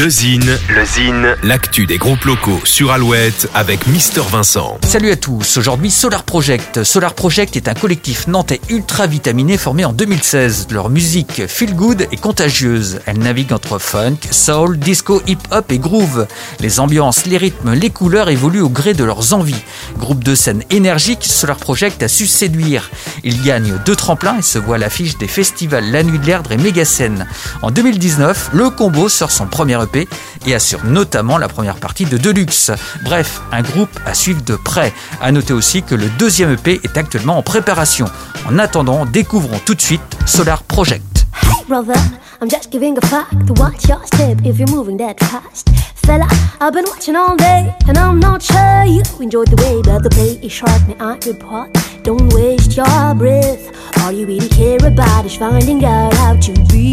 Le Zine, le Zine, l'actu des groupes locaux sur Alouette avec Mister Vincent. Salut à tous, aujourd'hui Solar Project. Solar Project est un collectif nantais ultra vitaminé formé en 2016. Leur musique feel good et contagieuse. Elle navigue entre funk, soul, disco, hip-hop et groove. Les ambiances, les rythmes, les couleurs évoluent au gré de leurs envies. Groupe de scène énergique, Solar Project a su séduire. Il gagne deux tremplins et se voit à l'affiche des festivals La Nuit de l'Erdre et Mégascène. En 2019, le combo sort son premier EP et assure notamment la première partie de Deluxe. Bref, un groupe à suivre de près. À noter aussi que le deuxième EP est actuellement en préparation. En attendant, découvrons tout de suite Solar Project. Hey brother, I'm just giving a fuck to watch your step if you're moving that fast. Fella, I've been watching all day, and I'm not sure you enjoyed the way that the play is sharp, may I report? Don't waste your breath. All you really care about is finding out how to be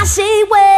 I see where.